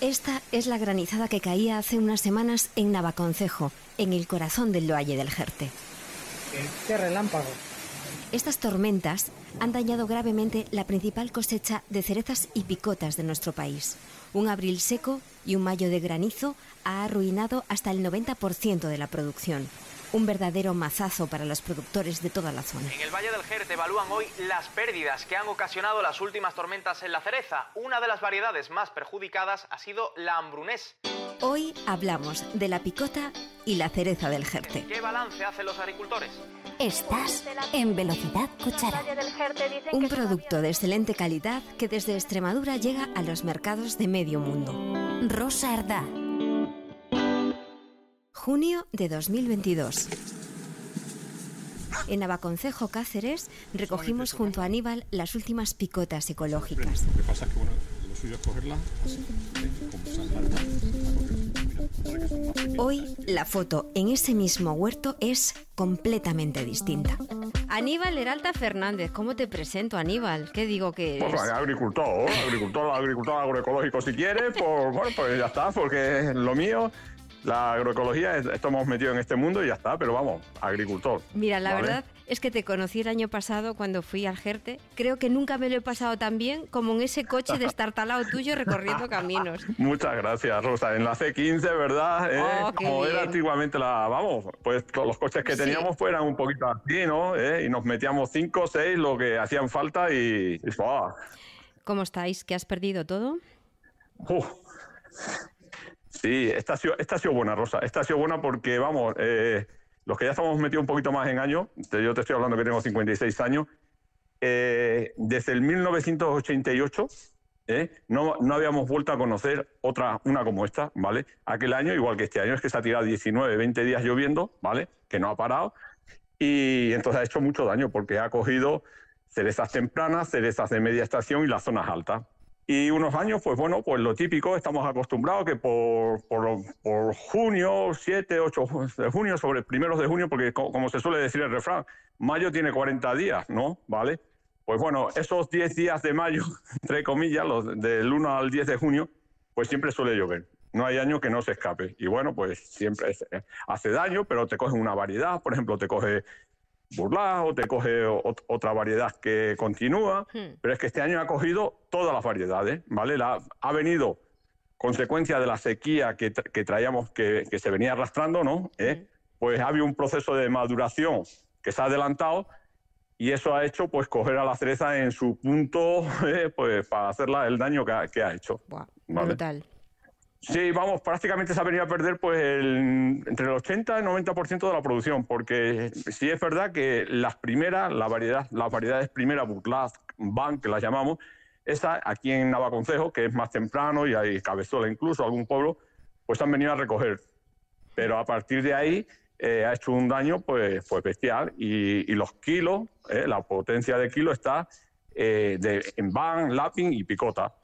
Esta es la granizada que caía hace unas semanas en Navaconcejo, en el corazón del Valle del Jerte. ¡Qué relámpago! Estas tormentas han dañado gravemente la principal cosecha de cerezas y picotas de nuestro país. Un abril seco y un mayo de granizo ha arruinado hasta el 90% de la producción. Un verdadero mazazo para los productores de toda la zona. En el Valle del Jerte evalúan hoy las pérdidas que han ocasionado las últimas tormentas en la cereza. Una de las variedades más perjudicadas ha sido la hambrunés. Hoy hablamos de la picota y la cereza del Jerte. ¿Qué balance hacen los agricultores? Estás en Velocidad Cuchara. Un producto de excelente calidad que desde Extremadura llega a los mercados de medio mundo. Rosa Ardá. Junio de 2022. En Navaconcejo, Cáceres, recogimos junto a Aníbal las últimas picotas ecológicas. Lo que pasa es que bueno, lo suyo es cogerla. Hoy la foto en ese mismo huerto es completamente distinta. Aníbal Heralta Fernández, ¿cómo te presento, Aníbal? ¿Qué digo que eres? Pues agricultor, agricultor, agricultor agroecológico si quiere, pues bueno, pues ya está, porque es lo mío, la agroecología, es- estamos metidos en este mundo y ya está, pero vamos, agricultor. Mira, la ¿vale? verdad es que te conocí el año pasado cuando fui al Jerte. Creo que nunca me lo he pasado tan bien como en ese coche destartalado tuyo recorriendo caminos. Muchas gracias, Rosa. En la C15, ¿verdad? ¿Eh? Oh, Como era bien. antiguamente la. Vamos, pues los coches que Sí. teníamos pues, eran un poquito así, ¿no? ¿Eh? Y nos metíamos cinco, seis, lo que hacían falta y. y. ¿Cómo estáis? ¿Que has perdido todo? Uf. Sí, esta ha, sido, buena, Rosa. Esta ha sido buena porque, vamos, eh, los que ya estamos metidos un poquito más en años, yo te estoy hablando que tengo 56 años, eh, desde el 1988 eh, no, no habíamos vuelto a conocer otra, una como esta, ¿vale? Aquel año, igual que este año, es que se ha tirado 19, 20 días lloviendo, ¿vale? Que no ha parado. Y entonces ha hecho mucho daño porque ha cogido cerezas tempranas, cerezas de media estación y las zonas altas. Y unos años, pues bueno, pues lo típico, estamos acostumbrados que por, por, junio, 7, 8 de junio, sobre primeros de junio, porque co- como se suele decir el refrán, mayo tiene 40 días, ¿no? ¿Vale? Pues bueno, esos 10 días de mayo, entre comillas, los del 1 al 10 de junio, pues siempre suele llover. No hay año que no se escape. Y bueno, pues siempre hace daño, pero te coge una variedad, por ejemplo, te coge burlao, o te coge ot- otra variedad que continúa, Hmm. pero es que este año ha cogido todas las variedades, ¿vale? La- ha venido consecuencia de la sequía que, tra- que traíamos, que, que se venía arrastrando, ¿no? ¿Eh? Pues ha habido un proceso de maduración que se ha adelantado y eso ha hecho pues coger a la cereza en su punto eh, pues para hacerla el daño que ha, que ha hecho. Buah, Vale. brutal. Sí, vamos, prácticamente se ha venido a perder pues el- entre el 80 y el 90% de la producción, porque sí es verdad que las primeras, la variedad, las variedades primeras, Burlas, Van, que las llamamos, esa aquí en Navaconcejo, que es más temprano y hay Cabezola incluso, algún pueblo, pues han venido a recoger. Pero a partir de ahí eh, ha hecho un daño pues, pues bestial y, y los kilos, eh, la potencia de kilo está eh, de, en Van, Lapping y Picota.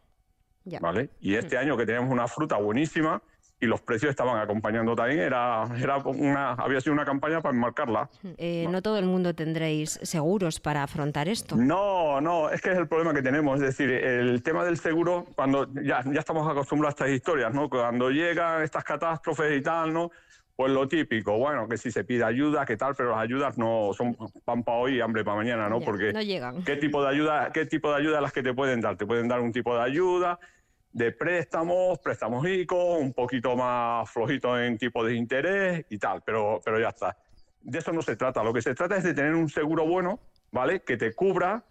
Ya. ¿vale? Y este año que teníamos una fruta buenísima y los precios estaban acompañando también, era, era una, había sido una campaña para enmarcarla. Eh, no todo el mundo tendréis seguros para afrontar esto. No, no, es que es el problema que tenemos. Es decir, el tema del seguro, cuando ya, ya estamos acostumbrados a estas historias, ¿no? Cuando llegan estas catástrofes y tal, ¿no? Pues lo típico, bueno, que si se pide ayuda, que tal, pero las ayudas no son pan para hoy y hambre para mañana, ¿no? Ya, Porque no llegan. ¿qué tipo de ayuda, qué tipo de ayuda las que te pueden dar? Te pueden dar un tipo de ayuda de préstamos, préstamos ICO, un poquito más flojito en tipo de interés y tal, pero, pero ya está. De eso no se trata. Lo que se trata es de tener un seguro bueno, ¿vale? Que te cubra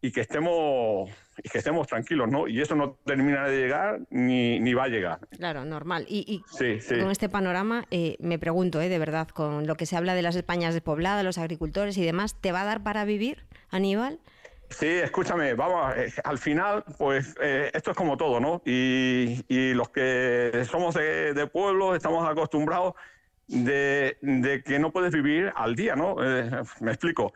y que estemos, y que estemos tranquilos, ¿no? Y eso no termina de llegar ni, ni va a llegar. Claro, normal. Y, y Sí, sí. con este panorama, eh, me pregunto, eh, de verdad, con lo que se habla de las Españas despobladas, los agricultores y demás, ¿te va a dar para vivir, Aníbal? Sí, escúchame, vamos, eh, al final, pues eh, esto es como todo, ¿no? Y, y los que somos de, de pueblo estamos acostumbrados de, de que no puedes vivir al día, ¿no? Eh, me explico.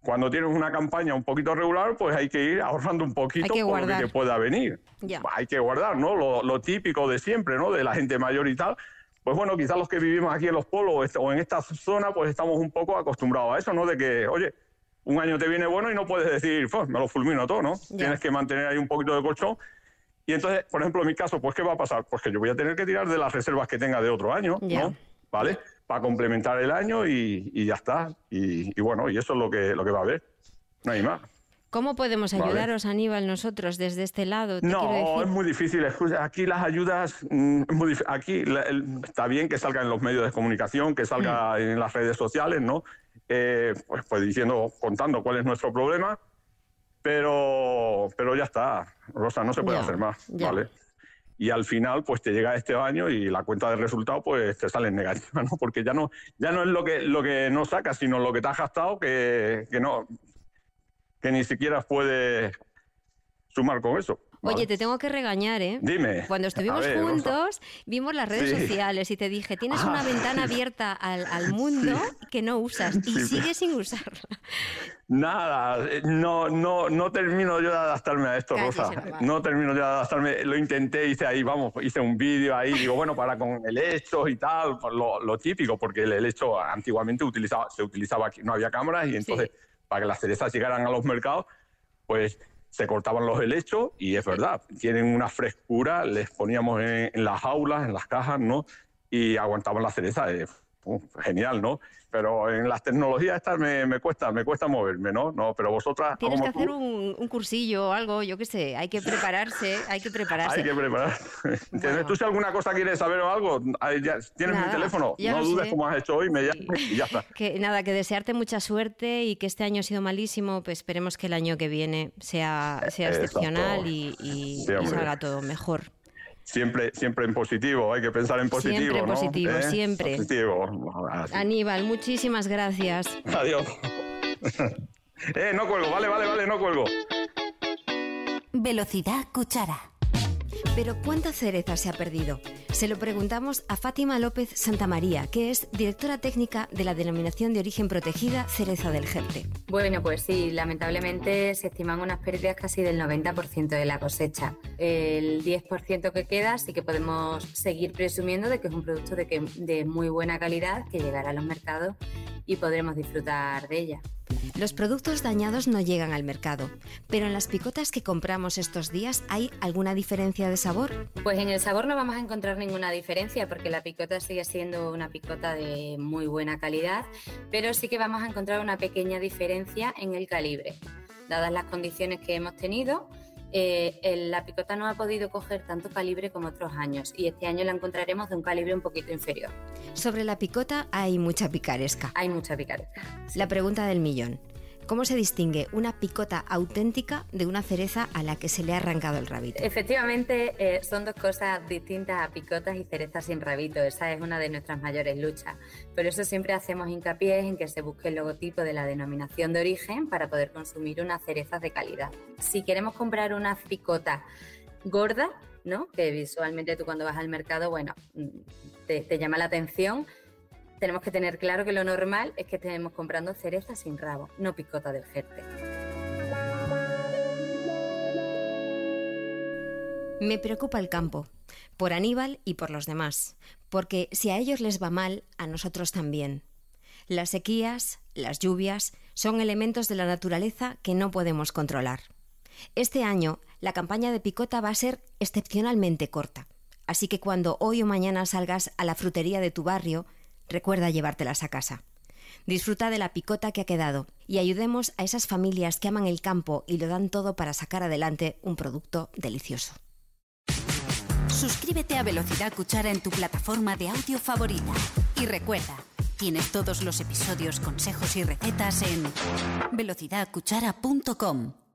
Cuando tienes una campaña un poquito regular, pues hay que ir ahorrando un poquito por lo que pueda venir. Ya. Hay que guardar, ¿no? Lo, lo típico de siempre, ¿no? De la gente mayor y tal. Pues bueno, quizás los que vivimos aquí en los pueblos o en esta zona, pues estamos un poco acostumbrados a eso, ¿no? De que, oye, un año te viene bueno y no puedes decir, pues me lo fulmino todo, ¿no? Tienes que mantener ahí un poquito de colchón. Y entonces, por ejemplo, en mi caso, pues ¿qué va a pasar? Pues que yo voy a tener que tirar de las reservas que tenga de otro año, ¿no? ¿Vale? Para complementar el año y, ya está. Y, bueno, y eso es lo que, lo que va a haber. No hay más. ¿Cómo podemos ayudaros, Aníbal, nosotros desde este lado? no, es muy difícil. Aquí las ayudas, mm, aquí está bien que salga en los medios de comunicación, que salga mm. en las redes sociales, ¿no? Eh, pues, pues diciendo, contando cuál es nuestro problema, pero, pero ya está, Rosa, no se puede hacer más, ¿vale? Y al final, pues te llega este año y la cuenta de resultado, pues te sale negativa, ¿no? Porque ya no, ya no es lo que, lo que no sacas, sino lo que te has gastado que, que no, que ni siquiera puede sumar con eso. Oye, te tengo que regañar, ¿eh? Dime. Cuando estuvimos juntos, vimos las redes sociales y te dije, tienes una ah. ventana abierta al, mundo que no usas y sigues sin usarla. Nada, eh, no, no, no termino yo de adaptarme a esto, Rosa. No termino yo de adaptarme. Lo intenté, hice ahí, vamos, hice un vídeo ahí, digo, bueno, para con el hecho y tal, lo, lo típico, porque el hecho antiguamente utilizaba, se utilizaba aquí, no había cámaras y entonces para que las cerezas llegaran a los mercados, pues se cortaban los helechos y es verdad, tienen una frescura, les poníamos en, en las aulas, en las cajas, ¿no? Y aguantaban la cereza. Eh, genial, ¿no? Pero en las tecnologías estas me, cuesta, me cuesta moverme, ¿no? No, pero vosotras. Tienes que hacer un, cursillo o algo, yo qué sé, hay que prepararse, hay que prepararse. Hay que prepararse. ¿Tú si alguna cosa quieres saber o algo? tienes mi teléfono, no dudes como has hecho hoy, me llamas y ya está. Que nada, que desearte mucha suerte y que este año ha sido malísimo, pues esperemos que el año que viene sea, sea excepcional y, y salga todo mejor siempre, siempre en positivo, hay que pensar en positivo. Siempre en positivo, ¿Eh? siempre. Positivo. Aníbal, muchísimas gracias. Adiós. eh, no cuelgo, vale, vale, vale, no cuelgo. Velocidad cuchara. Pero ¿cuánta cereza se ha perdido? Se lo preguntamos a Fátima López Santamaría, que es directora técnica de la denominación de origen protegida Cereza del Jerte. Bueno, pues sí, lamentablemente se estiman unas pérdidas casi del 90% de la cosecha. El 10% que queda sí que podemos seguir presumiendo de que es un producto de, de muy buena calidad que llegará a los mercados y podremos disfrutar de ella. Los productos dañados no llegan al mercado, pero en las picotas que compramos estos días hay alguna diferencia de sabor? Pues en el sabor no vamos a encontrar ninguna diferencia porque la picota sigue siendo una picota de muy buena calidad, pero sí que vamos a encontrar una pequeña diferencia en el calibre. Dadas las condiciones que hemos tenido, eh, la picota no ha podido coger tanto calibre como otros años y este año la encontraremos de un calibre un poquito inferior. Sobre la picota hay mucha picaresca. Hay mucha picaresca. La pregunta del millón. ¿Cómo se distingue una picota auténtica de una cereza a la que se le ha arrancado el rabito? Efectivamente, eh, son dos cosas distintas a picotas y cerezas sin rabito. Esa es una de nuestras mayores luchas. Por eso siempre hacemos hincapié en que se busque el logotipo de la denominación de origen para poder consumir unas cerezas de calidad. Si queremos comprar una picota gorda, ¿no? que visualmente tú cuando vas al mercado, bueno, mm, te llama la atención, tenemos que tener claro que lo normal es que estemos comprando cereza sin rabo, no picota del jerte. Me preocupa el campo, por Aníbal y por los demás, porque si a ellos les va mal, a nosotros también. Las sequías, las lluvias, son elementos de la naturaleza que no podemos controlar. Este año, la campaña de picota va a ser excepcionalmente corta, así que cuando hoy o mañana salgas a la frutería de tu barrio, recuerda llevártelas a casa. Disfruta de la picota que ha quedado y ayudemos a esas familias que aman el campo y lo dan todo para sacar adelante un producto delicioso. Suscríbete a Velocidad Cuchara en tu plataforma de audio favorita. Y recuerda, tienes todos los episodios, consejos y recetas en velocidadcuchara.com.